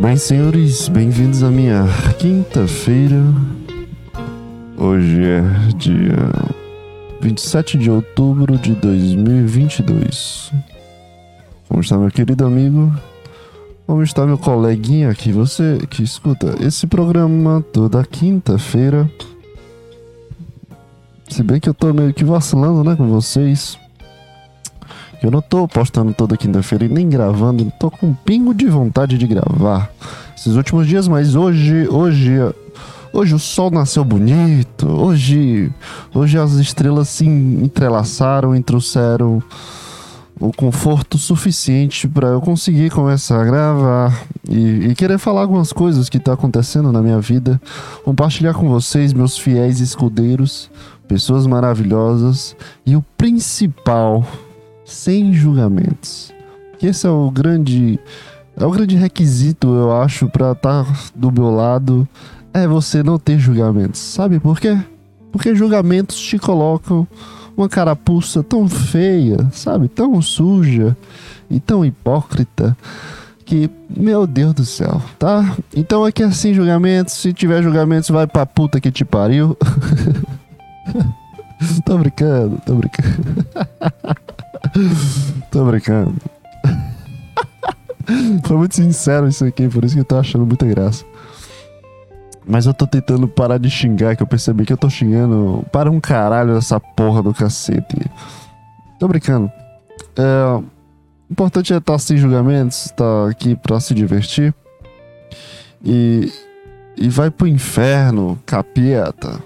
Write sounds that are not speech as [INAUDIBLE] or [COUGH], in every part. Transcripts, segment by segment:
Muito bem, senhores, bem-vindos à minha quinta-feira. Hoje é dia 27 de outubro de 2022. Como está, meu querido amigo? Como está, meu coleguinha aqui? Você que escuta esse programa toda quinta-feira. Se bem que eu tô meio que vacilando, né, com vocês. Eu não tô postando toda quinta-feira e nem gravando, tô com um pingo de vontade de gravar. Esses últimos dias, mas hoje, hoje, hoje o sol nasceu bonito, hoje, hoje as estrelas se entrelaçaram e trouxeram o conforto suficiente para eu conseguir começar a gravar e, e, querer falar algumas coisas que tá acontecendo na minha vida, compartilhar com vocês, meus fiéis escudeiros, pessoas maravilhosas e o principal sem julgamentos. Que esse é o grande é o grande requisito, eu acho, para estar tá do meu lado é você não ter julgamentos. Sabe por quê? Porque julgamentos te colocam uma carapuça tão feia, sabe? Tão suja e tão hipócrita que, meu Deus do céu, tá? Então aqui é sem julgamentos. Se tiver julgamentos, vai pra puta que te pariu. [LAUGHS] tô brincando, tô brincando. [LAUGHS] tô brincando. Foi muito sincero isso aqui, por isso que eu tô achando muita graça. Mas eu tô tentando parar de xingar, que eu percebi que eu tô xingando para um caralho essa porra do cacete. Tô brincando. É, o importante é estar tá sem julgamentos, estar tá aqui pra se divertir. E, e vai pro inferno, capeta.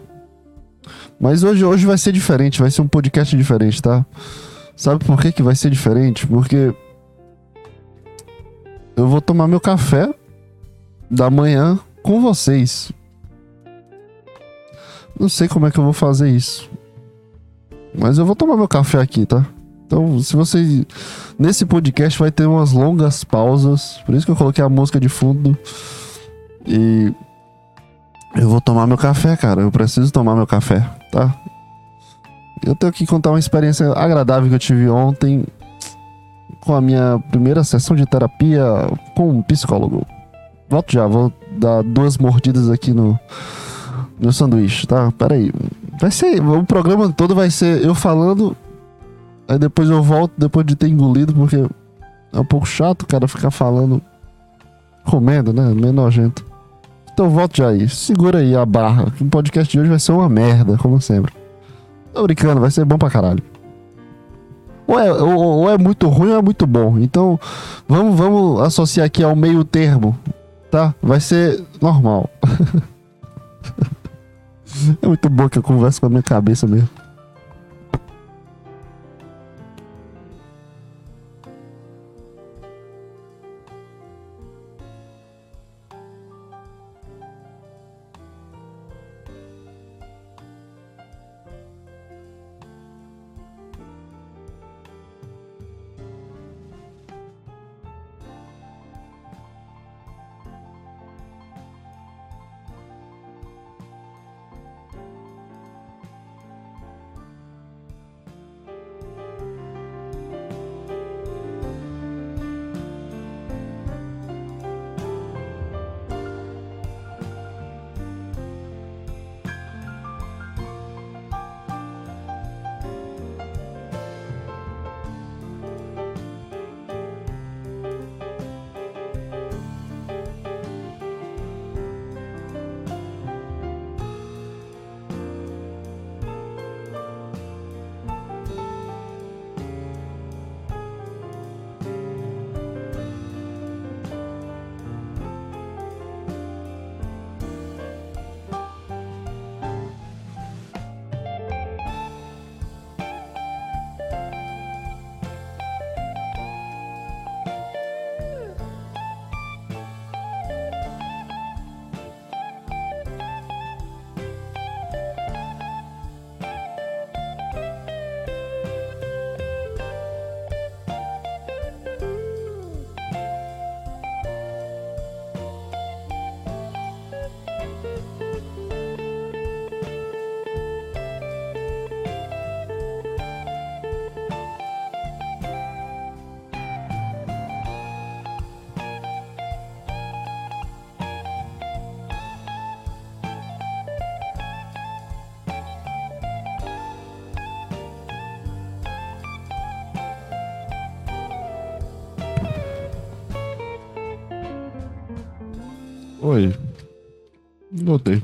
Mas hoje, hoje vai ser diferente, vai ser um podcast diferente, tá? Sabe por que, que vai ser diferente? Porque eu vou tomar meu café da manhã com vocês. Não sei como é que eu vou fazer isso. Mas eu vou tomar meu café aqui, tá? Então, se vocês. Nesse podcast vai ter umas longas pausas. Por isso que eu coloquei a música de fundo. E. Eu vou tomar meu café, cara. Eu preciso tomar meu café, tá? Eu tenho que contar uma experiência agradável que eu tive ontem com a minha primeira sessão de terapia com um psicólogo. Volto já, vou dar duas mordidas aqui no, no sanduíche, tá? Pera aí. Vai ser. O programa todo vai ser eu falando. Aí depois eu volto depois de ter engolido, porque é um pouco chato o cara ficar falando. Comendo, né? Meio nojento. Então volto já aí. Segura aí a barra. O podcast de hoje vai ser uma merda, como sempre. Tô brincando, vai ser bom pra caralho. Ou é, ou, ou é muito ruim ou é muito bom. Então, vamos, vamos associar aqui ao meio termo, tá? Vai ser normal. [LAUGHS] é muito bom que eu converso com a minha cabeça mesmo. Oi. Voltei.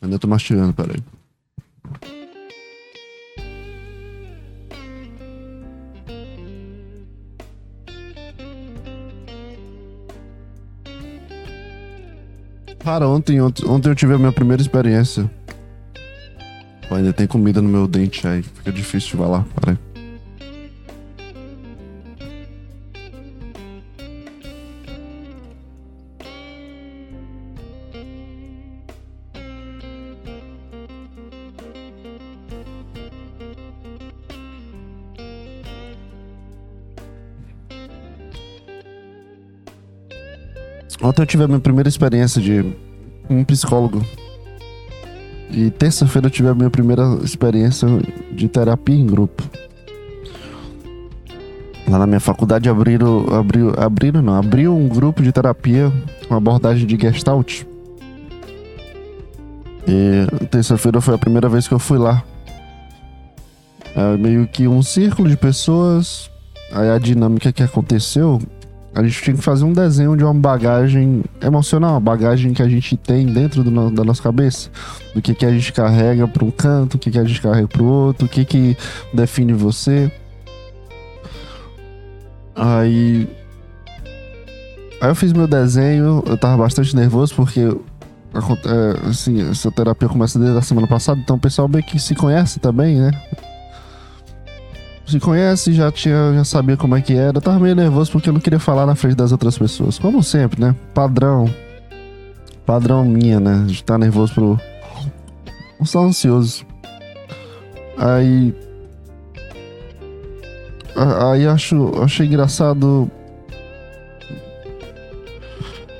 Ainda tô mastigando, peraí. Cara, ontem, ontem, ontem eu tive a minha primeira experiência. Pô, ainda tem comida no meu dente aí. Fica difícil de falar. Peraí. Ontem eu tive a minha primeira experiência de um psicólogo. E terça-feira eu tive a minha primeira experiência de terapia em grupo. Lá na minha faculdade abriram, abriu, abriram não, abriu um grupo de terapia com abordagem de Gestalt. E terça-feira foi a primeira vez que eu fui lá. É meio que um círculo de pessoas. Aí a dinâmica que aconteceu a gente tinha que fazer um desenho de uma bagagem emocional, uma bagagem que a gente tem dentro no, da nossa cabeça. Do que, que a gente carrega para um canto, o que, que a gente carrega para o outro, o que, que define você. Aí. Aí eu fiz meu desenho, eu tava bastante nervoso porque. É, assim, essa terapia começa desde a semana passada, então o pessoal bem que se conhece também, né? Se conhece, já tinha, já sabia como é que era. Eu tava meio nervoso porque eu não queria falar na frente das outras pessoas. Como sempre, né? Padrão. Padrão minha, né? De estar tá nervoso pro. Estar ansioso. Aí. Aí acho, achei engraçado.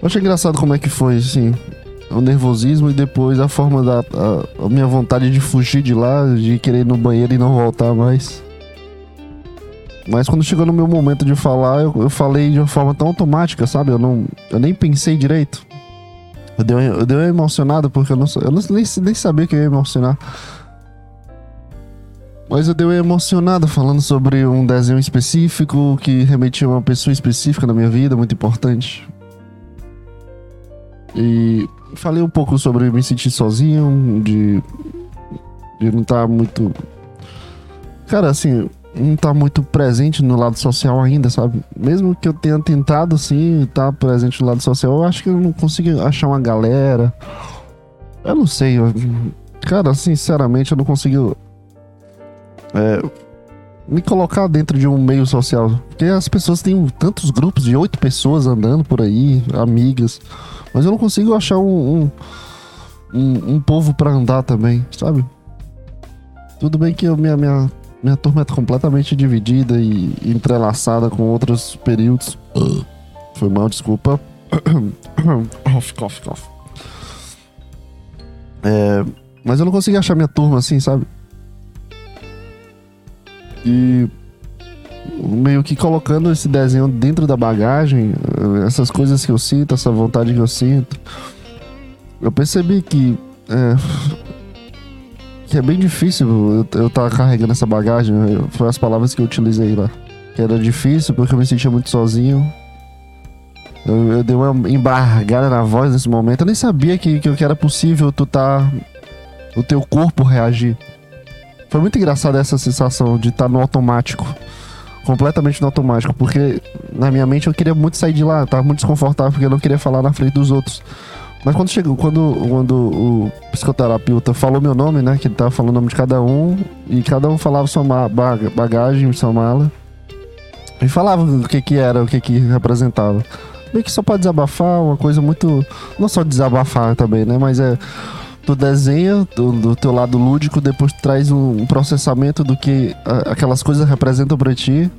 achei engraçado como é que foi, assim. O nervosismo e depois a forma da. A, a minha vontade de fugir de lá, de querer ir no banheiro e não voltar mais. Mas quando chegou no meu momento de falar, eu, eu falei de uma forma tão automática, sabe? Eu, não, eu nem pensei direito. Eu dei, eu dei uma emocionada porque eu, não, eu não, nem, nem sabia que eu ia emocionar. Mas eu dei uma emocionada falando sobre um desenho específico que remetia a uma pessoa específica na minha vida, muito importante. E falei um pouco sobre me sentir sozinho, de, de não estar tá muito. Cara, assim, não tá muito presente no lado social ainda, sabe? Mesmo que eu tenha tentado, sim, estar tá presente no lado social, eu acho que eu não consigo achar uma galera. Eu não sei, eu... cara, sinceramente, eu não consigo é, me colocar dentro de um meio social. Porque as pessoas têm tantos grupos de oito pessoas andando por aí, amigas, mas eu não consigo achar um, um, um, um povo para andar também, sabe? Tudo bem que eu, minha, minha minha turma é completamente dividida e entrelaçada com outros períodos. Foi mal, desculpa. cough, cough, cough. É, mas eu não consegui achar minha turma assim, sabe? E meio que colocando esse desenho dentro da bagagem, essas coisas que eu sinto, essa vontade que eu sinto, eu percebi que é, que é bem difícil eu tá carregando essa bagagem. Foi as palavras que eu utilizei lá. Que era difícil porque eu me sentia muito sozinho. Eu, eu dei uma embargada na voz nesse momento. Eu nem sabia que, que era possível tu tá. O teu corpo reagir. Foi muito engraçado essa sensação de estar tá no automático. Completamente no automático. Porque na minha mente eu queria muito sair de lá. Eu tava muito desconfortável porque eu não queria falar na frente dos outros. Mas quando chegou, quando, quando o psicoterapeuta falou meu nome, né? Que ele tava falando o nome de cada um, e cada um falava sua bagagem, sua mala. E falava o que que era, o que que representava. Meio que só pode desabafar, uma coisa muito. Não só desabafar também, né? Mas é. Tu desenha do, do teu lado lúdico, depois traz um, processamento do que a, aquelas coisas representam pra ti.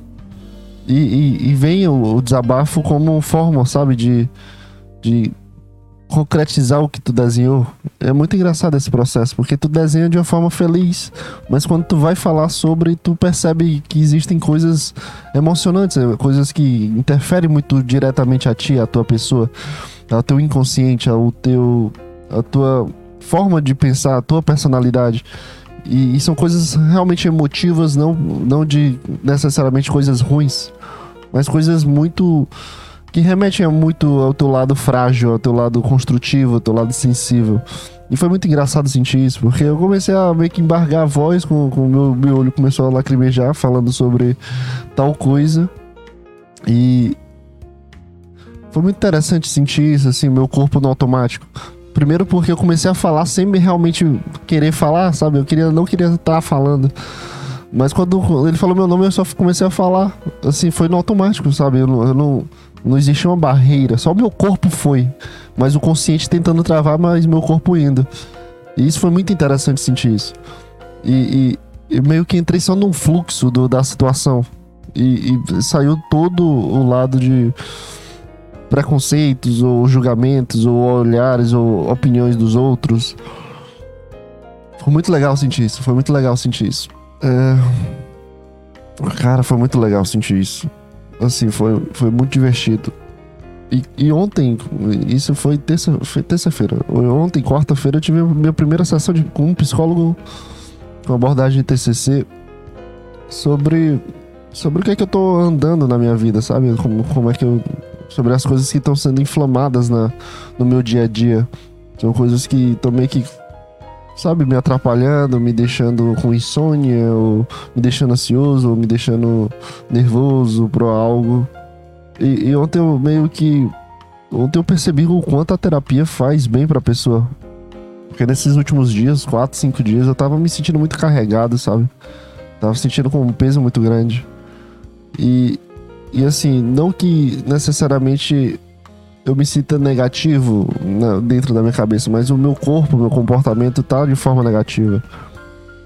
E, e, e vem o, o desabafo como forma, sabe? De, de concretizar o que tu desenhou. É muito engraçado esse processo, porque tu desenha de uma forma feliz, mas quando tu vai falar sobre, tu percebe que existem coisas emocionantes, é, coisas que interferem muito diretamente a ti, a tua pessoa, ao teu inconsciente, ao teu a tua forma de pensar, a tua personalidade. E, e são coisas realmente emotivas, não não de necessariamente coisas ruins mas coisas muito que remetem muito ao teu lado frágil, ao teu lado construtivo, ao teu lado sensível. E foi muito engraçado sentir isso, porque eu comecei a meio que embargar a voz, com o meu, meu olho começou a lacrimejar falando sobre tal coisa. E foi muito interessante sentir isso, assim, meu corpo no automático. Primeiro porque eu comecei a falar sem realmente querer falar, sabe? Eu queria, não queria estar falando. Mas quando ele falou meu nome, eu só comecei a falar. Assim, foi no automático, sabe? Eu eu não, não existia uma barreira. Só o meu corpo foi. Mas o consciente tentando travar, mas meu corpo indo. E isso foi muito interessante sentir isso. E, e, e meio que entrei só num fluxo do, da situação. E, e saiu todo o lado de preconceitos, ou julgamentos, ou olhares, ou opiniões dos outros. Foi muito legal sentir isso. Foi muito legal sentir isso. É... Cara, foi muito legal sentir isso. Assim, foi, foi muito divertido. E, e ontem, isso foi terça-feira. Terça ontem, quarta-feira, eu tive a minha primeira sessão de, com um psicólogo com abordagem de TCC sobre, sobre o que é que eu tô andando na minha vida, sabe? Como, como é que eu. Sobre as coisas que estão sendo inflamadas na, no meu dia a dia. São coisas que estão meio que sabe, me atrapalhando, me deixando com insônia, ou me deixando ansioso, ou me deixando nervoso por algo. E, e, ontem eu meio que. Ontem eu percebi o quanto a terapia faz bem pra pessoa. Porque nesses últimos dias, 4, 5 dias, eu tava me sentindo muito carregado, sabe? Tava sentindo com um peso muito grande. E, e assim, não que necessariamente eu me sinta negativo né, dentro da minha cabeça, mas o meu corpo, o meu comportamento tá de forma negativa.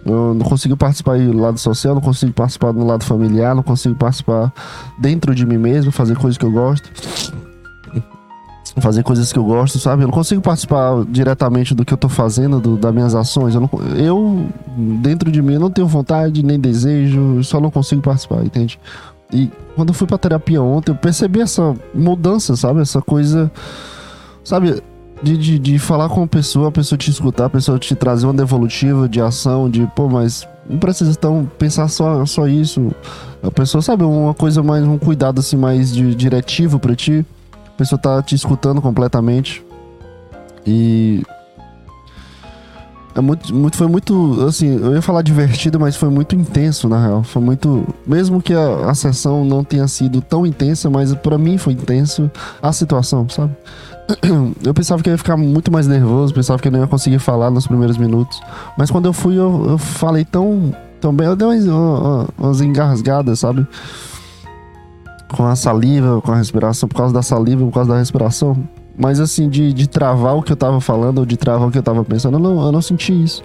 Eu não consigo participar do lado social, não consigo participar do lado familiar, não consigo participar dentro de mim mesmo, fazer coisas que eu gosto. Fazer coisas que eu gosto, sabe? Eu não consigo participar diretamente do que eu tô fazendo, do, das minhas ações. Eu, não, eu, dentro de mim, não tenho vontade, nem desejo, só não consigo participar, entende? E quando eu fui pra terapia ontem, eu percebi essa mudança, sabe? Essa coisa. Sabe? De, de, de falar com a pessoa, a pessoa te escutar, a pessoa te trazer uma devolutiva de ação, de, pô, mas não precisa então pensar só, só isso. A pessoa, sabe, uma coisa mais, um cuidado assim mais de, diretivo para ti. A pessoa tá te escutando completamente. E é muito, muito, foi muito, assim, eu ia falar divertido, mas foi muito intenso, na real. Foi muito. Mesmo que a, a sessão não tenha sido tão intensa, mas para mim foi intenso a situação, sabe? [CLEARS THROAT] Eu pensava que eu ia ficar muito mais nervoso, pensava que eu não ia conseguir falar nos primeiros minutos. Mas quando eu fui, eu, eu falei tão, tão bem. Eu dei umas, umas engasgadas, sabe? Com a saliva, com a respiração, por causa da saliva, por causa da respiração. Mas assim, de, de travar o que eu tava falando ou de travar o que eu tava pensando, eu não, eu não senti isso.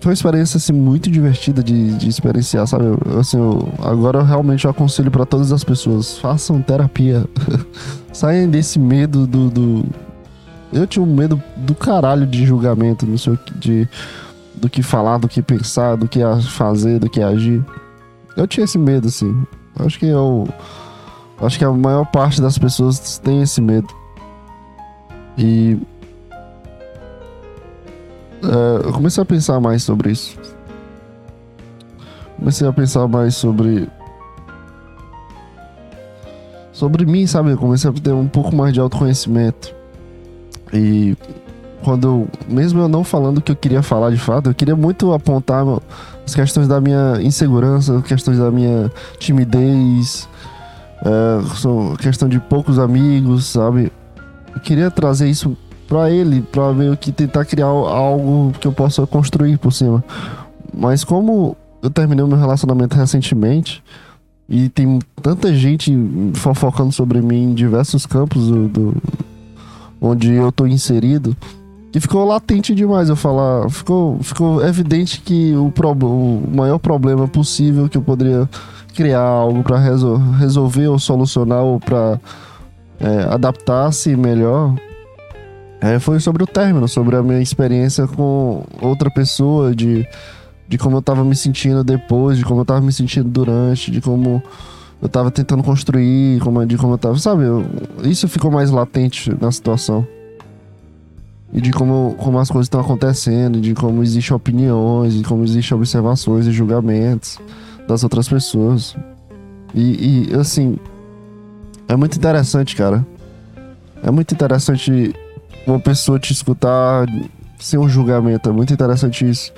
Foi uma experiência assim, muito divertida de, de experienciar, sabe? Assim, eu, agora eu realmente aconselho para todas as pessoas: façam terapia. [LAUGHS] Saiam desse medo do, do. Eu tinha um medo do caralho de julgamento, não sei o que, de, do que falar, do que pensar, do que fazer, do que agir. Eu tinha esse medo, assim. Acho que eu. Acho que a maior parte das pessoas tem esse medo. E é, eu comecei a pensar mais sobre isso. Comecei a pensar mais sobre. Sobre mim, sabe? Eu comecei a ter um pouco mais de autoconhecimento. E quando mesmo eu não falando o que eu queria falar de fato, eu queria muito apontar as questões da minha insegurança, questões da minha timidez, é, questão de poucos amigos, sabe? Queria trazer isso para ele, para meio que tentar criar algo que eu possa construir por cima. Mas como eu terminei o meu relacionamento recentemente e tem tanta gente fofocando sobre mim em diversos campos do, do onde eu tô inserido, que ficou latente demais eu falar. Ficou, ficou evidente que o, pro, o maior problema possível que eu poderia criar algo para resol resolver ou solucionar ou para é, adaptasse melhor é, foi sobre o término, sobre a minha experiência com outra pessoa, de, de como eu tava me sentindo depois, de como eu tava me sentindo durante, de como eu tava tentando construir, como, de como eu tava. Sabe, eu, isso ficou mais latente na situação. E de como, como as coisas estão acontecendo, de como existem opiniões, de como existem observações e julgamentos das outras pessoas. E, e, assim, é muito interessante, cara. É muito interessante uma pessoa te escutar sem um julgamento. É muito interessante isso.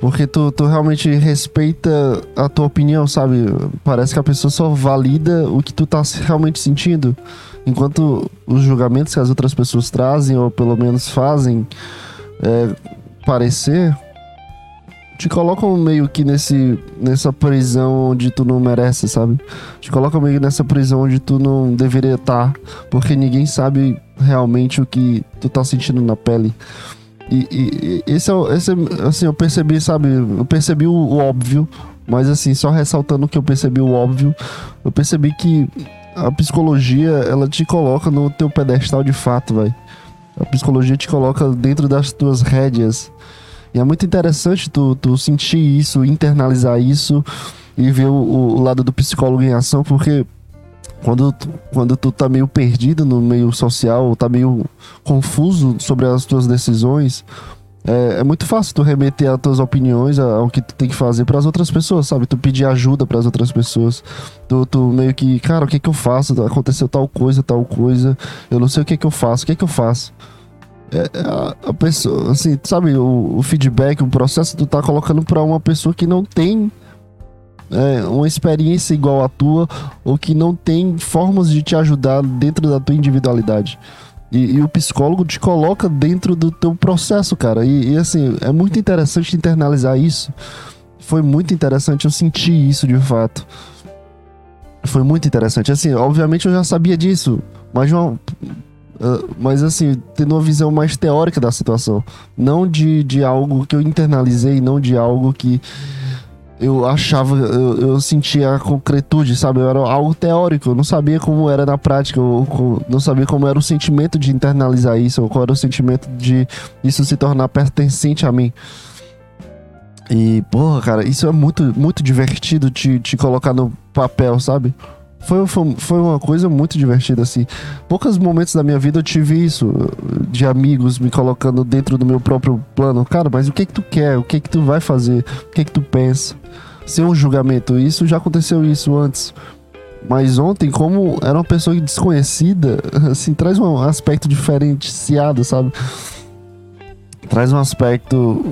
Porque tu, tu realmente respeita a tua opinião, sabe? Parece que a pessoa só valida o que tu tá realmente sentindo. Enquanto os julgamentos que as outras pessoas trazem, ou pelo menos fazem é, parecer, te colocam meio que nesse, nessa prisão onde tu não merece, sabe? Te colocam meio nessa prisão onde tu não deveria estar, porque ninguém sabe realmente o que tu tá sentindo na pele. E, e, esse, é, esse é, assim, eu percebi, sabe? Eu percebi o, o óbvio, mas assim, só ressaltando que eu percebi o óbvio, eu percebi que a psicologia, ela te coloca no teu pedestal de fato, vai. A psicologia te coloca dentro das tuas rédeas. E é muito interessante tu, tu sentir isso, internalizar isso e ver o, o lado do psicólogo em ação, porque quando, quando tu tá meio perdido no meio social, tá meio confuso sobre as tuas decisões, é, é, muito fácil tu remeter as tuas opiniões ao que tu tem que fazer para as outras pessoas, sabe? Tu pedir ajuda para as outras pessoas. Tu, tu, meio que, cara, o que que eu faço? Aconteceu tal coisa, tal coisa. Eu não sei o que que eu faço. O que que eu faço? É, é a, a, pessoa, assim, sabe? O, o, feedback, o processo tu tá colocando para uma pessoa que não tem é, uma experiência igual à tua ou que não tem formas de te ajudar dentro da tua individualidade. E, e, o psicólogo te coloca dentro do teu processo, cara. E, e, assim, é muito interessante internalizar isso. Foi muito interessante, eu senti isso de fato. Foi muito interessante. Assim, obviamente eu já sabia disso, mas uma, uh, mas assim, tendo uma visão mais teórica da situação. Não de, de algo que eu internalizei, não de algo que eu achava, eu, eu, sentia a concretude, sabe? Eu era algo teórico, eu não sabia como era na prática, eu, não sabia como era o sentimento de internalizar isso, ou qual era o sentimento de isso se tornar pertencente a mim. E, porra, cara, isso é muito, muito divertido te, te colocar no papel, sabe? Foi, foi, uma coisa muito divertida, assim. Poucos momentos da minha vida eu tive isso, de amigos me colocando dentro do meu próprio plano. Cara, mas o que que tu quer? O que que tu vai fazer? O que que tu pensa? Sem um julgamento. Isso já aconteceu isso antes. Mas ontem, como era uma pessoa desconhecida, [LAUGHS] assim, traz um aspecto diferenciado, sabe? Traz um aspecto.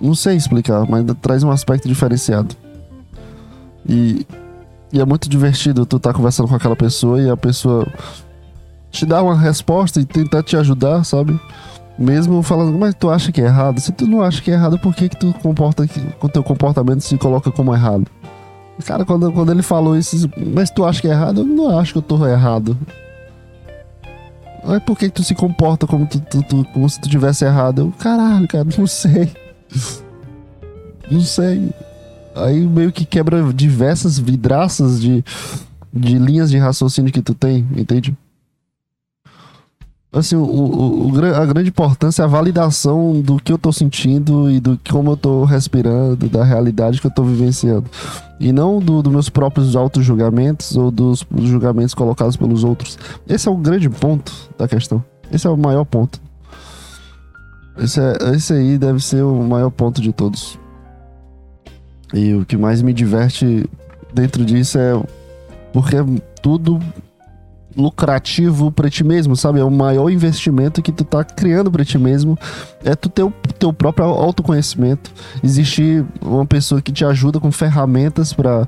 Não sei explicar, mas traz um aspecto diferenciado. E e é muito divertido tu tá conversando com aquela pessoa e a pessoa te dar uma resposta e tentar te ajudar, sabe? Mesmo falando, mas tu acha que é errado? Se tu não acha que é errado, por que que tu comporta com teu comportamento se coloca como errado? Cara, quando, quando ele falou isso, mas tu acha que é errado? Eu não acho que eu tô errado. Mas por que, que tu se comporta como, tu, tu, tu, como se tu tivesse errado? Eu, caralho, cara, não sei. [LAUGHS] Não sei. Aí meio que quebra diversas vidraças de, de linhas de raciocínio que tu tem, entende? Assim, o, o, o, a grande importância é a validação do que eu tô sentindo e do como eu tô respirando, da realidade que eu tô vivenciando. E não dos do meus próprios auto-julgamentos ou dos julgamentos colocados pelos outros. Esse é o grande ponto da questão. Esse é o maior ponto. Esse, é, esse aí deve ser o maior ponto de todos. E o que mais me diverte dentro disso é porque é tudo lucrativo para ti mesmo, sabe? É o maior investimento que tu tá criando para ti mesmo. É tu ter o teu próprio autoconhecimento. Existe uma pessoa que te ajuda com ferramentas para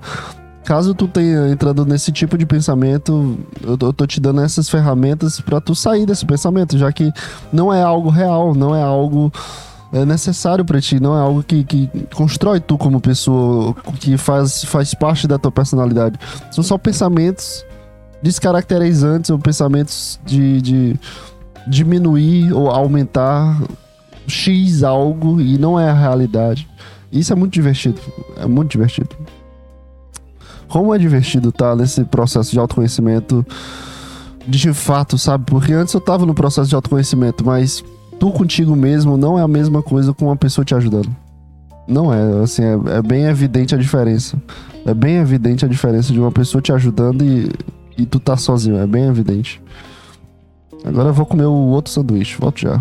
caso tu tenha entrado nesse tipo de pensamento, eu eu tô te dando essas ferramentas para tu sair desse pensamento, já que não é algo real, não é algo é necessário para ti, não é algo que, que constrói tu como pessoa, que faz, faz parte da tua personalidade. São só pensamentos descaracterizantes ou pensamentos de, de diminuir ou aumentar X algo e não é a realidade. Isso é muito divertido. É muito divertido. Como é divertido estar tá, nesse processo de autoconhecimento de fato, sabe? Porque antes eu tava no processo de autoconhecimento, mas tu contigo mesmo não é a mesma coisa com uma pessoa te ajudando. Não é, assim, é, é bem evidente a diferença. É bem evidente a diferença de uma pessoa te ajudando e, e tu tá sozinho, é bem evidente. Agora eu vou comer o outro sanduíche, volto já.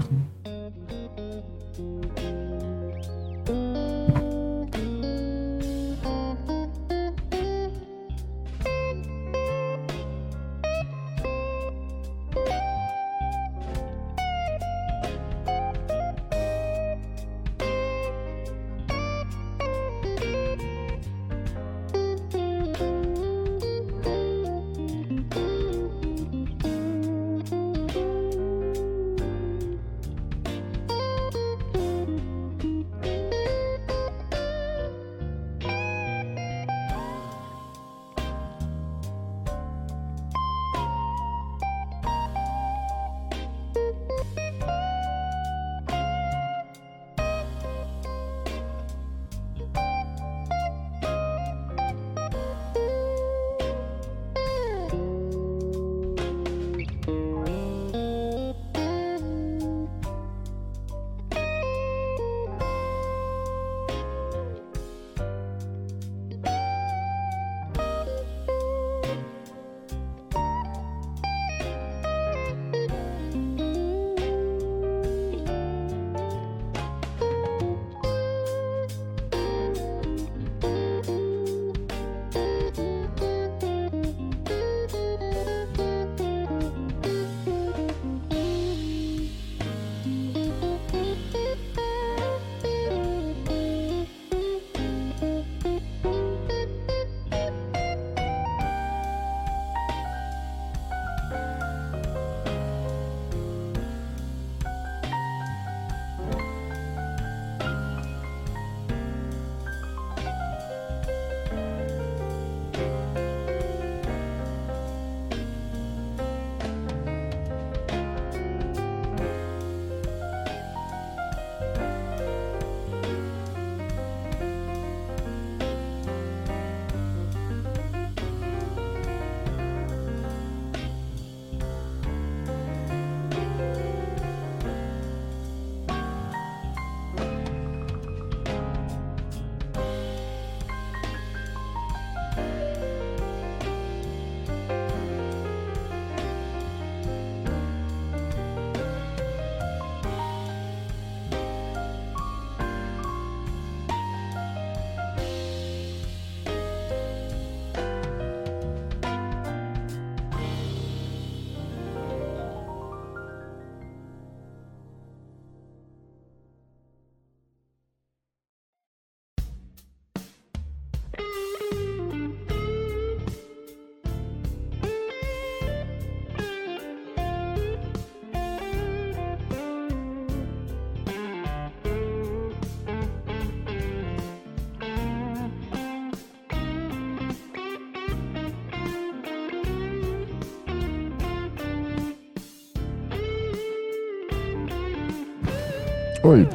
Oi.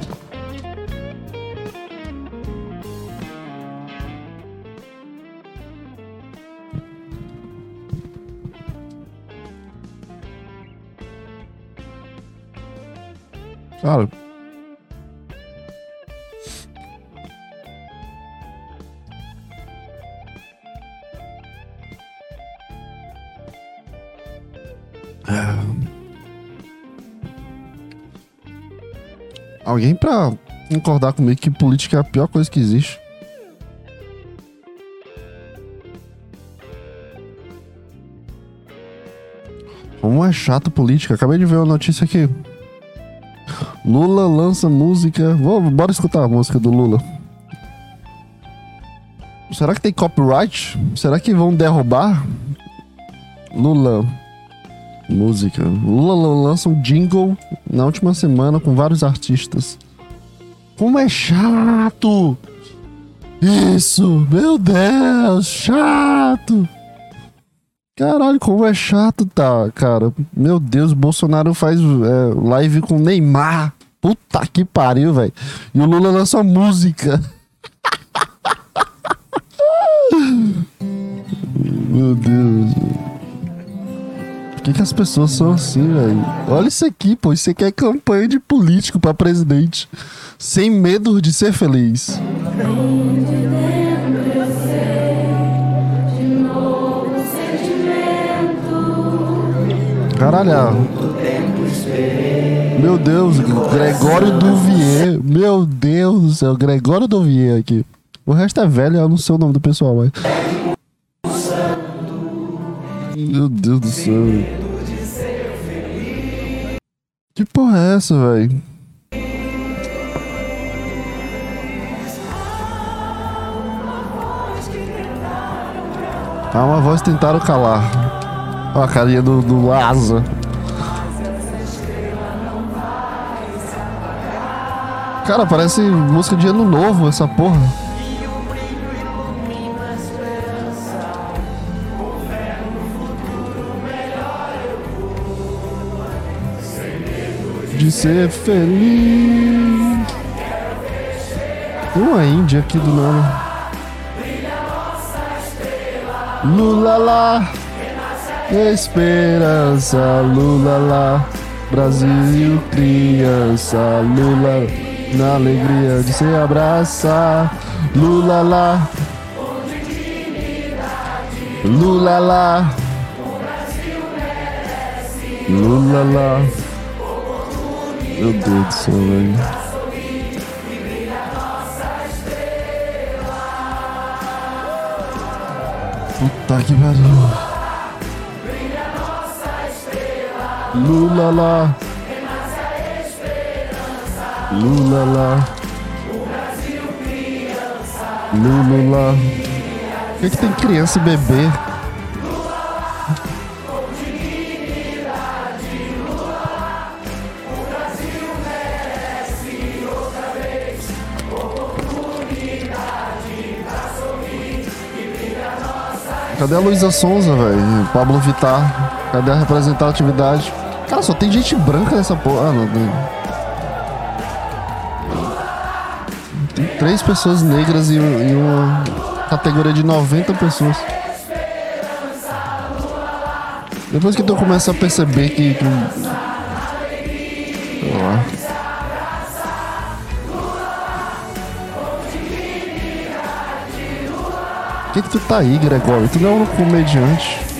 Cara. Alguém pra concordar comigo que política é a pior coisa que existe? Como é chato política. Acabei de ver uma notícia aqui. Lula lança música. Vou, bora escutar a música do Lula. Será que tem copyright? Será que vão derrubar? Lula. Música. Lula lança um jingle na última semana com vários artistas. Como é chato! Isso! Meu Deus! Chato! Caralho, como é chato, tá, cara. Meu Deus, Bolsonaro faz é, live com Neymar. Puta que pariu, velho. E o Lula lança música. [LAUGHS] Meu Deus. Que, que as pessoas são assim, velho? Olha isso aqui, pô. Isso aqui é campanha de político pra presidente. Sem medo de ser feliz. Caralho. Meu Deus, Gregório Duvier. Meu Deus do céu, Gregório Duvier aqui. O resto é velho, eu não sei o nome do pessoal, mas. Meu Deus do céu. Que porra é essa, velho? Ah, uma voz tentaram calar. Ó, a carinha do, do Asa. Cara, parece música de ano novo essa porra. De ser feliz. Uma Índia aqui do nada. Lula lá. Esperança, Lula lá. Brasil, criança, Lula na alegria de se abraçar. Lula lá. Lula lá. Lula lá. Meu Deus do céu, velho. Puta que pariu. Lula lá. Lula lá. Lula lá. Por que, que tem criança e bebê? Cadê a Luísa Sonza, velho? Pablo Vittar. Cadê a representatividade? Cara, só tem gente branca nessa porra. Ah, não, tem... tem três pessoas negras e, e uma categoria de 90 pessoas. Depois que tu começa a perceber que. que... que, que tu tá aí, Gregório? Tu não é um comediante.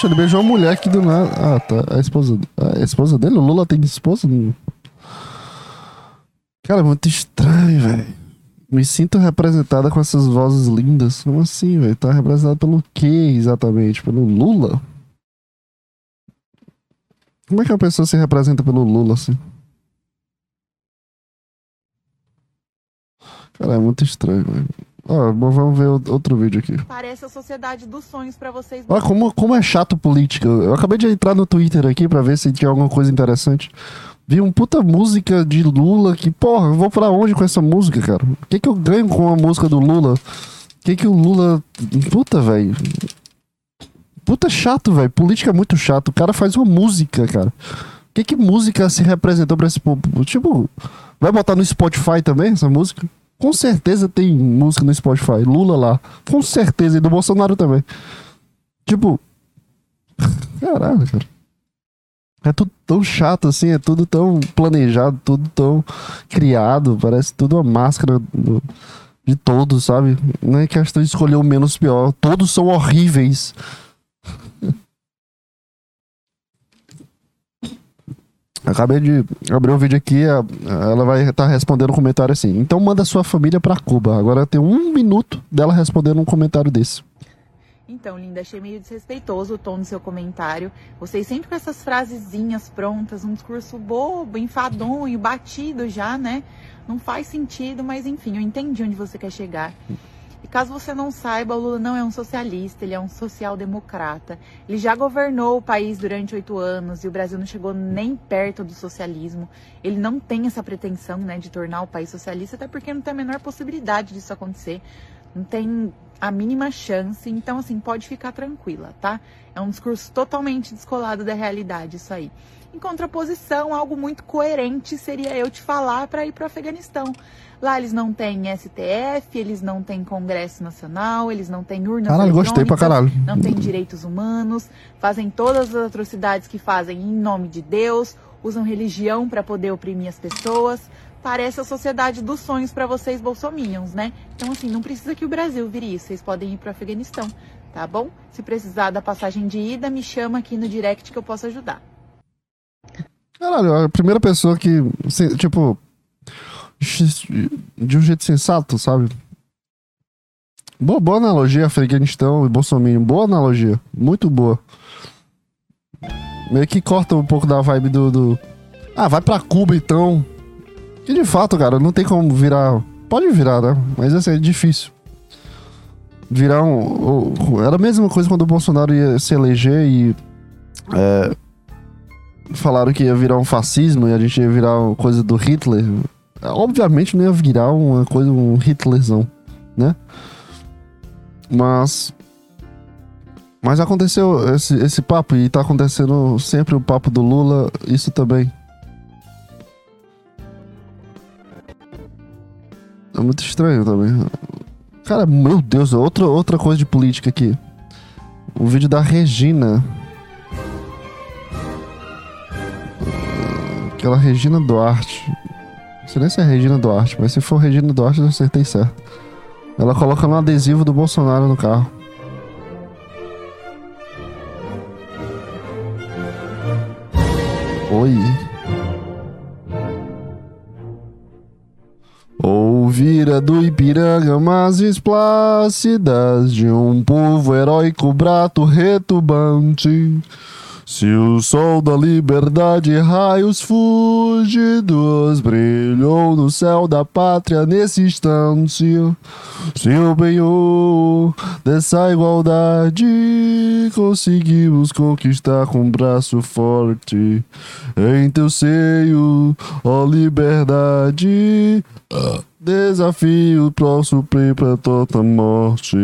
Poxa, ele beijou a mulher que do nada. Ah, tá. A esposa, a esposa dele? O Lula tem esposa? Cara, é muito estranho, velho. Me sinto representada com essas vozes lindas. Como assim, velho? Tá representada pelo quê exatamente? Pelo Lula? Como é que uma pessoa se representa pelo Lula assim? Cara, é muito estranho, velho. Ó, vamos ver outro vídeo aqui. Parece a sociedade dos sonhos pra vocês. Olha como, como é chato política. Eu acabei de entrar no Twitter aqui pra ver se tinha alguma coisa interessante. Vi um puta música de Lula que, porra, eu vou pra onde com essa música, cara? O que que eu ganho com a música do Lula? O que que o Lula. Puta, velho. Puta chato, velho. Política é muito chato. O cara faz uma música, cara. O que que música se representou pra esse povo? Tipo, vai botar no Spotify também essa música? Com certeza tem música no Spotify. Lula lá. Com certeza. E do Bolsonaro também. Tipo. Caralho, cara. É tudo tão chato assim, é tudo tão planejado, tudo tão criado, parece tudo uma máscara do- de todos, sabe? Não é questão de escolher o menos pior, todos são horríveis. Acabei de abrir um vídeo aqui, ela vai estar respondendo um comentário assim. Então manda sua família pra Cuba. Agora tem um minuto dela respondendo um comentário desse. Então, linda, achei meio desrespeitoso o tom do seu comentário. Vocês sempre com essas frasezinhas prontas, um discurso bobo, enfadonho, batido já, né? Não faz sentido, mas enfim, eu entendi onde você quer chegar. E caso você não saiba, o Lula não é um socialista, ele é um social-democrata. Ele já governou o país durante oito anos e o Brasil não chegou nem perto do socialismo. Ele não tem essa pretensão, né, de tornar o país socialista, até porque não tem a menor possibilidade disso acontecer. Não tem a mínima chance. Então, assim, pode ficar tranquila, tá? É um discurso totalmente descolado da realidade, isso aí. Em contraposição, algo muito coerente seria eu te falar para ir para o Afeganistão. Lá eles não têm STF, eles não têm Congresso Nacional, eles não têm urnas Caralho, gostei pra caralho. não têm direitos humanos, fazem todas as atrocidades que fazem em nome de Deus, usam religião para poder oprimir as pessoas. Parece a sociedade dos sonhos para vocês bolsominions, né? Então assim, não precisa que o Brasil vire isso, vocês podem ir para o Afeganistão, tá bom? Se precisar da passagem de ida, me chama aqui no direct que eu posso ajudar. Caralho, a primeira pessoa que, tipo, de um jeito sensato, sabe? Boa, boa analogia, Afeganistão e Bolsonaro. Boa analogia. Muito boa. Meio que corta um pouco da vibe do. do- Ah, vai pra Cuba então. Que de fato, cara, não tem como virar. Pode virar, né? Mas assim, é difícil. Virar um. Era a mesma coisa quando o Bolsonaro ia se eleger e. é, falaram que ia virar um fascismo e a gente ia virar uma coisa do Hitler. Obviamente não ia virar uma coisa, um Hitlerzão, né? Mas. Mas aconteceu esse, esse papo e tá acontecendo sempre o papo do Lula, isso também. É muito estranho também. Cara, meu Deus, outra, outra coisa de política aqui. O vídeo da Regina. Aquela Regina Duarte. Não sei nem se é Regina Duarte, mas se for Regina Duarte, eu acertei certo. Ela coloca um adesivo do Bolsonaro no carro. Oi. Ouvira do Ipiranga margens plácidas de um povo heróico brato retumbante. Se o sol da liberdade raios fugidos brilhou no céu da pátria nesse instante, se o penhor dessa igualdade conseguimos conquistar com um braço forte em teu seio, ó liberdade. Desafio pro suprir pra toda morte.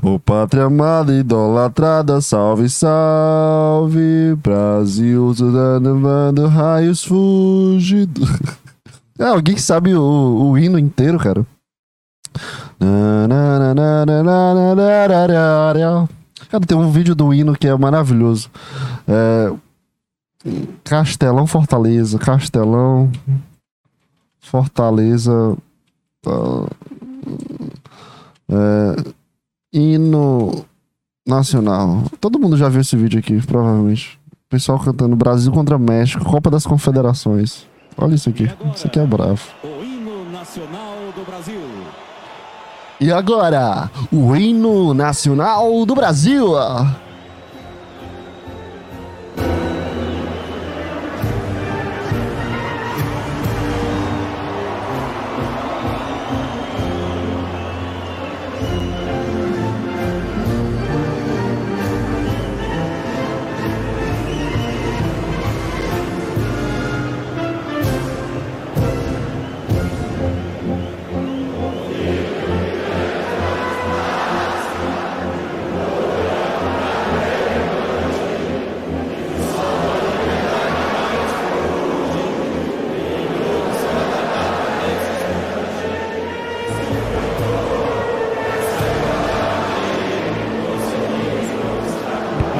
Ô pátria amada, idolatrada, salve, salve. Brasil, levando raios fugidos. Ah, alguém sabe o, o hino inteiro, cara? Cara, tem um vídeo do hino que é maravilhoso. É, Castelão Fortaleza, Castelão Fortaleza. Tá, é, hino nacional. Todo mundo já viu esse vídeo aqui, provavelmente. O pessoal cantando Brasil contra México, Copa das Confederações. Olha isso aqui. Isso aqui é bravo. O hino nacional do Brasil. E agora, o hino nacional do Brasil.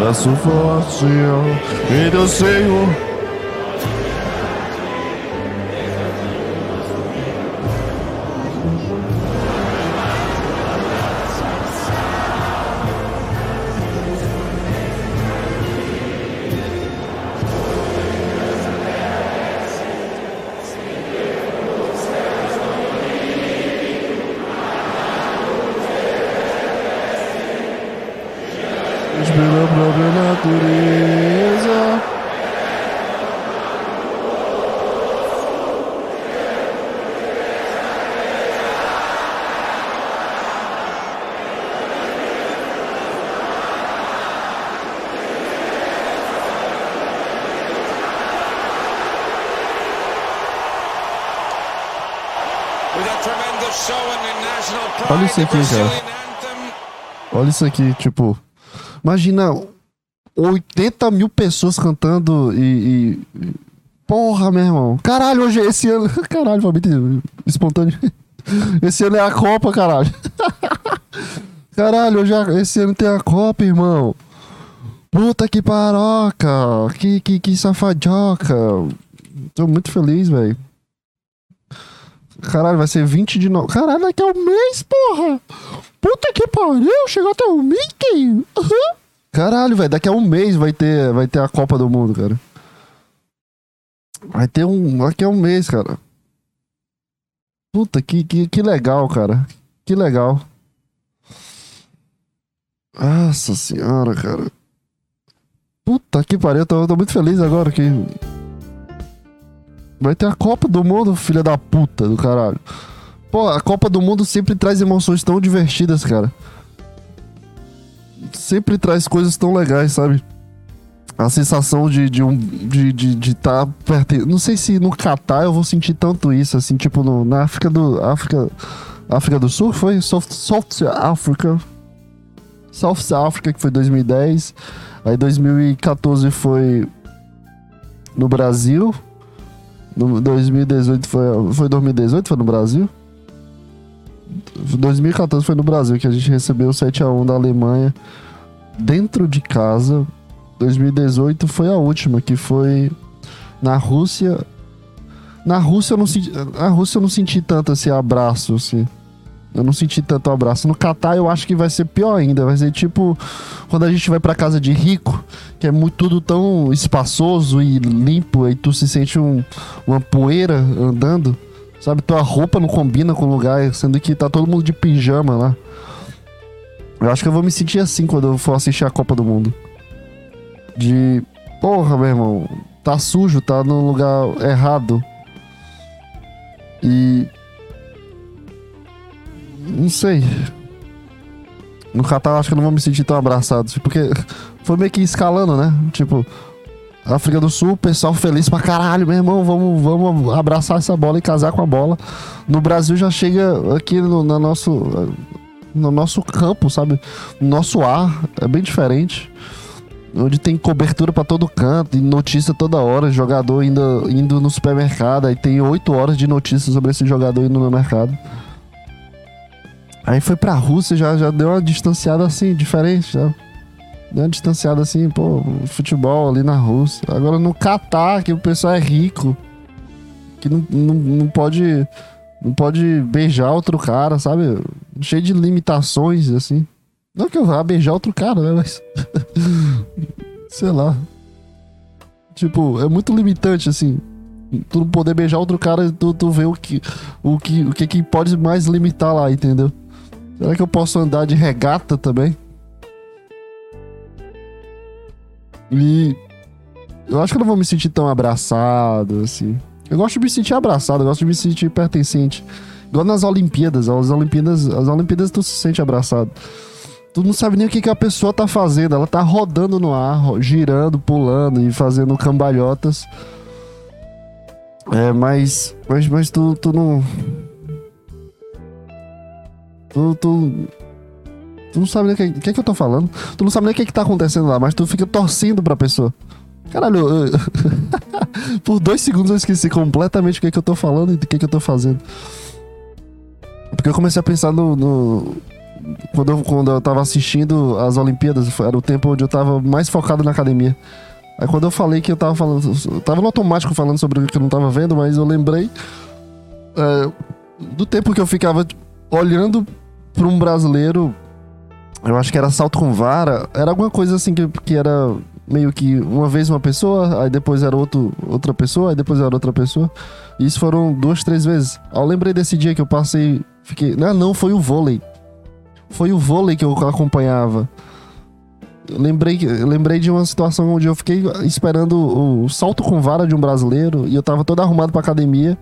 Braço forte, em Deus Senhor. Isso aqui, cara. Olha isso aqui, tipo. Imagina 80 mil pessoas cantando e, e. Porra, meu irmão. Caralho, hoje esse ano. [LAUGHS] Caralho, Fabito, espontâneo. [LAUGHS] Esse ano é a Copa, caralho. [LAUGHS] Caralho, hoje é, esse ano tem a Copa, irmão. Puta que paroca. Que, que, que safadioca. Tô muito feliz, velho. Caralho, vai ser 20 de novembro. Caralho, daqui a um mês, porra! Puta que pariu, chegou até o Mickey! Uhum. Caralho, velho, daqui a um mês vai ter, vai ter a Copa do Mundo, cara. Vai ter um. Daqui a um mês, cara. Puta, que, que, que legal, cara. Que legal. Nossa senhora, cara. Puta que pariu, eu tô, tô muito feliz agora que. Vai ter a Copa do Mundo, filha da puta do caralho. Pô, a Copa do Mundo sempre traz emoções tão divertidas, cara. Sempre traz coisas tão legais, sabe? A sensação de de um de de, de tá perto, não sei se no Catar eu vou sentir tanto isso assim, tipo no, na África do África África do Sul foi South South Africa. South Africa que foi 2010. Aí 2014 foi no Brasil. No 2018 foi foi 2018 foi no Brasil. 2014 foi no Brasil que a gente recebeu 7 a 1 da Alemanha dentro de casa. 2018 foi a última, que foi na Rússia. Na Rússia eu não senti, na Rússia eu não senti tanto esse abraço, assim. Eu não senti tanto abraço. No Catar eu acho que vai ser pior ainda. Vai ser tipo quando a gente vai pra casa de rico, que é muito, tudo tão espaçoso e limpo, e tu se sente um, uma poeira andando. Sabe, tua roupa não combina com o lugar, sendo que tá todo mundo de pijama lá. Eu acho que eu vou me sentir assim quando eu for assistir a Copa do Mundo. De. Porra, meu irmão. Tá sujo, tá no lugar errado. E. Não sei. No Catar acho que eu não vou me sentir tão abraçado. Porque foi meio que escalando, né? Tipo. África do Sul, pessoal feliz pra caralho, meu irmão, vamos, vamos abraçar essa bola e casar com a bola. No Brasil já chega aqui no, no nosso no nosso campo, sabe? No nosso ar, é bem diferente. Onde tem cobertura para todo canto, e notícia toda hora, jogador indo, indo no supermercado, aí tem oito horas de notícia sobre esse jogador indo no mercado. Aí foi pra Rússia, já, já deu uma distanciada assim, diferente, sabe? Deu uma distanciada assim, pô, futebol ali na Rússia. Agora no Catar, que o pessoal é rico. Que não, não, não pode. Não pode beijar outro cara, sabe? Cheio de limitações, assim. Não que eu vá beijar outro cara, né? Mas. [LAUGHS] Sei lá. Tipo, é muito limitante, assim. Tu não poder beijar outro cara, tu, tu vê o que, o que o que, que pode mais limitar lá, entendeu? Será que eu posso andar de regata também? E eu acho que eu não vou me sentir tão abraçado, assim. Eu gosto de me sentir abraçado, eu gosto de me sentir pertencente. Igual nas Olimpíadas. As Olimpíadas, as Olimpíadas tu se sente abraçado. Tu não sabe nem o que, que a pessoa tá fazendo. Ela tá rodando no ar, girando, pulando e fazendo cambalhotas. É, mas. Mas, mas tu, tu não. Tu, tu, Tu não sabe nem o que, que, é que eu tô falando. Tu não sabe nem o que, é que tá acontecendo lá, mas tu fica torcendo pra pessoa. Caralho, eu... [LAUGHS] por dois segundos eu esqueci completamente o que, é que eu tô falando e do que, é que eu tô fazendo. Porque eu comecei a pensar no, no, quando eu, quando eu tava assistindo as Olimpíadas, era o tempo onde eu tava mais focado na academia. Aí quando eu falei que eu tava falando. Eu tava no automático falando sobre o que eu não tava vendo, mas eu lembrei é, do tempo que eu ficava olhando pra um brasileiro. Eu acho que era salto com vara. Era alguma coisa assim que, que era meio que uma vez uma pessoa, aí depois era outro, outra pessoa, aí depois era outra pessoa. E isso foram duas, três vezes. Eu lembrei desse dia que eu passei. Fiquei. Não, não, foi o vôlei. Foi o vôlei que eu acompanhava. Lembrei, eu lembrei de uma situação onde eu fiquei esperando o, salto com vara de um brasileiro e eu tava todo arrumado pra academia.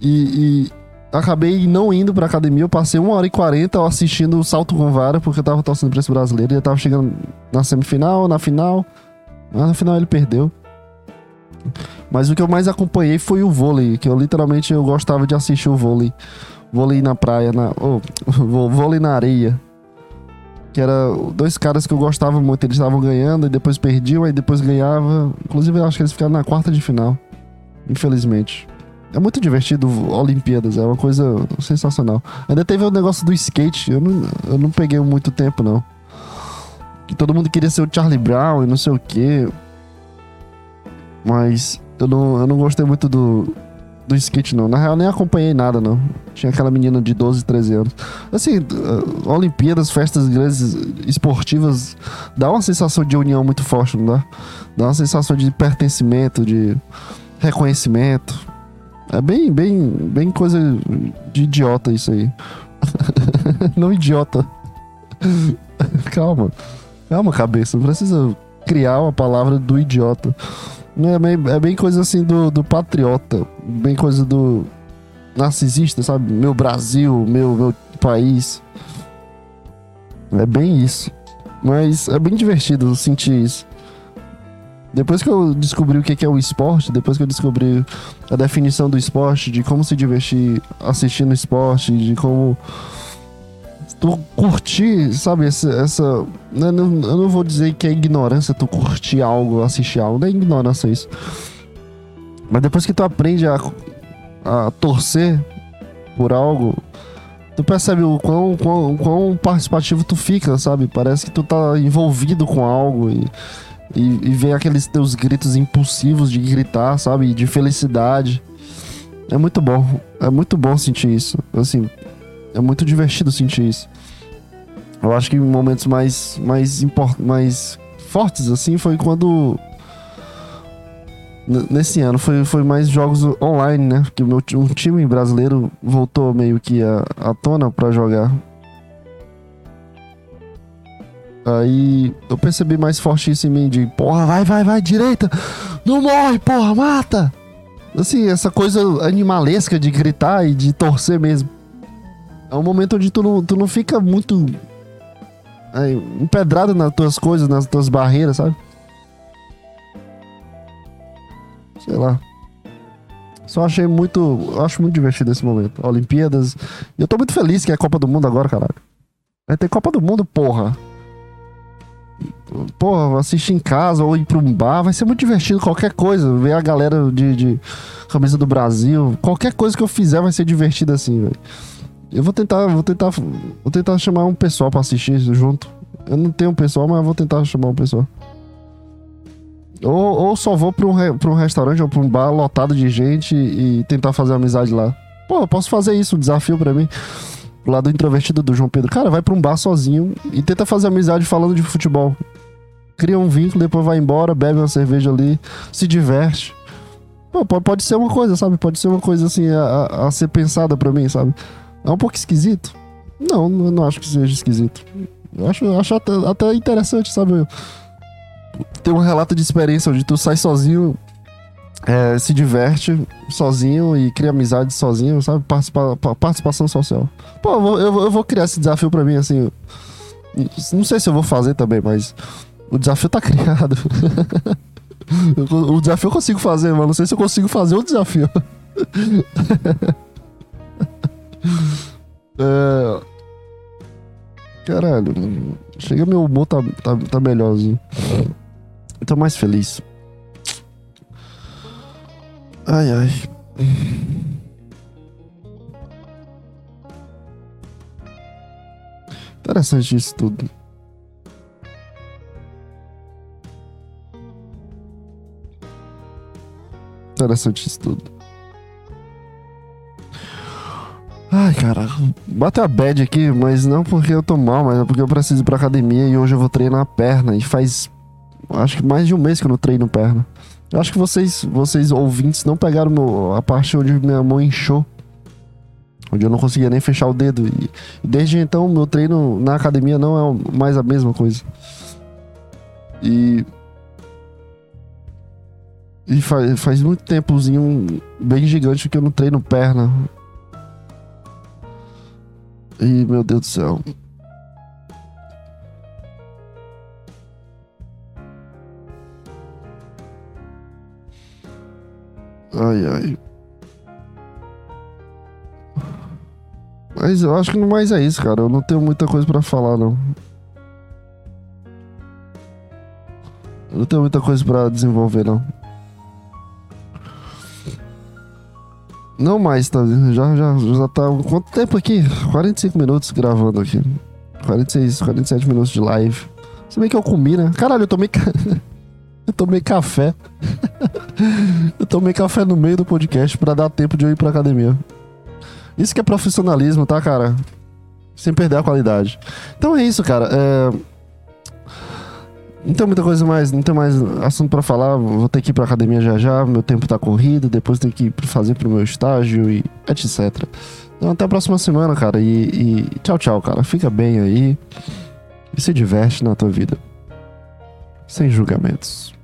E acabei não indo pra academia. Eu passei uma hora e quarenta assistindo o salto com vara porque eu tava torcendo pra esse brasileiro. E eu tava chegando na semifinal, na final. Mas na final ele perdeu. Mas o que eu mais acompanhei foi o vôlei, que eu literalmente eu gostava de assistir o vôlei. Vôlei na praia, na, oh, vôlei na areia. Que era dois caras que eu gostava muito. Eles estavam ganhando e depois perdiam, aí depois ganhava. Inclusive, eu acho que eles ficaram na quarta de final. Infelizmente. É muito divertido Olimpíadas, é uma coisa sensacional. Ainda teve o negócio do skate, eu não, eu não peguei muito tempo, não. Que todo mundo queria ser o Charlie Brown e não sei o quê. Mas eu não, eu não gostei muito do, do skate, não. Na real, nem acompanhei nada, não. Tinha aquela menina de 12, 13 anos. Assim, uh, Olimpíadas, festas grandes esportivas, dá uma sensação de união muito forte, não dá? Dá uma sensação de pertencimento, de reconhecimento. É bem, bem, bem coisa de idiota isso aí. [LAUGHS] não idiota. [LAUGHS] Calma. Calma, cabeça. Não precisa criar uma palavra do idiota. É bem, é bem coisa assim do, do patriota. Bem coisa do narcisista, sabe? Meu Brasil, meu, meu país. É bem isso. Mas é bem divertido sentir isso. Depois que eu descobri o que é o esporte, depois que eu descobri a definição do esporte, de como se divertir assistindo esporte, de como tu curtir, sabe, essa. essa eu, não, eu não vou dizer que é ignorância tu curtir algo, assistir algo, não é ignorância isso. Mas depois que tu aprende a, a torcer por algo, tu percebe o quão, quão, quão participativo tu fica, sabe? Parece que tu tá envolvido com algo e, e, e vem aqueles teus gritos impulsivos de gritar, sabe? De felicidade. É muito bom. É muito bom sentir isso. Assim, é muito divertido sentir isso. Eu acho que momentos mais, mais, mais fortes, assim, foi quando. Nesse ano foi, foi mais jogos online, né? Porque meu, um time brasileiro voltou meio que à, à tona para jogar. Aí eu percebi mais forte isso em mim de porra, vai, vai, vai, direita! Não morre, porra, mata! Assim, essa coisa animalesca de gritar e de torcer mesmo. É um momento onde tu não, tu não fica muito é, empedrado nas tuas coisas, nas tuas barreiras, sabe? Sei lá. Só achei muito. Acho muito divertido esse momento. Olimpíadas. E eu tô muito feliz que é Copa do Mundo agora, caralho. Vai ter Copa do Mundo, porra. Porra, assistir em casa ou ir pra um bar, vai ser muito divertido. Qualquer coisa, ver a galera de, de camisa do Brasil, qualquer coisa que eu fizer vai ser divertido assim, velho. Eu vou tentar, vou tentar, vou tentar chamar um pessoal para assistir junto. Eu não tenho um pessoal, mas vou tentar chamar um pessoal. Ou, ou só vou pra um, pra um restaurante ou pra um bar lotado de gente e tentar fazer amizade lá. Pô, eu posso fazer isso, um desafio para mim. O lado introvertido do João Pedro. Cara, vai pra um bar sozinho e tenta fazer amizade falando de futebol. Cria um vínculo, depois vai embora, bebe uma cerveja ali, se diverte. Pô, pode ser uma coisa, sabe? Pode ser uma coisa assim a, a, ser pensada pra mim, sabe? É um pouco esquisito? Não, não acho que seja esquisito. Eu acho, eu acho até, até interessante, sabe? Ter um relato de experiência onde tu sai sozinho, é, se diverte sozinho e cria amizade sozinho, sabe? Participa, participação social. Pô, eu vou, eu vou criar esse desafio pra mim, assim. Não sei se eu vou fazer também, mas o desafio tá [LAUGHS] criado. o desafio eu consigo fazer, mas não sei se eu consigo fazer o desafio. [LAUGHS] É... Caralho, chega meu humor tá, tá, tá melhorzinho. Eu tô mais feliz. Ai, ai. Interessante isso tudo. Interessante isso tudo. Ai, cara, bateu a bad aqui, mas não porque eu tô mal, mas é porque eu preciso ir pra academia e hoje eu vou treinar a perna. E faz acho que mais de um mês que eu não treino perna. Eu acho que vocês, vocês ouvintes, não pegaram meu, a parte onde minha mão inchou. Onde eu não conseguia nem fechar o dedo. E desde então, meu treino na academia não é mais a mesma coisa. E. E faz, faz muito tempozinho bem gigante que eu não treino perna. E meu Deus do céu. Ai, ai. Mas eu acho que não mais é isso, cara. Eu não tenho muita coisa para falar, não. Eu não tenho muita coisa para desenvolver, não. Não mais, tá? Já, já, já tá. Quanto tempo aqui? 45 minutos gravando aqui. 46, 47 minutos de live. Se bem que eu comi, né? Caralho, eu tomei. [LAUGHS] eu tomei café. eu tomei café no meio do podcast para dar tempo de eu ir pra academia. Isso que é profissionalismo, tá, cara? Sem perder a qualidade. Então é isso, cara. É... Não tem muita coisa mais, não tem mais assunto para falar. Vou ter que ir pra academia já já. Meu tempo tá corrido. Depois tenho que fazer pro meu estágio e etc. Então até a próxima semana, cara. E, e tchau, tchau, cara. Fica bem aí. E se diverte na tua vida. Sem julgamentos.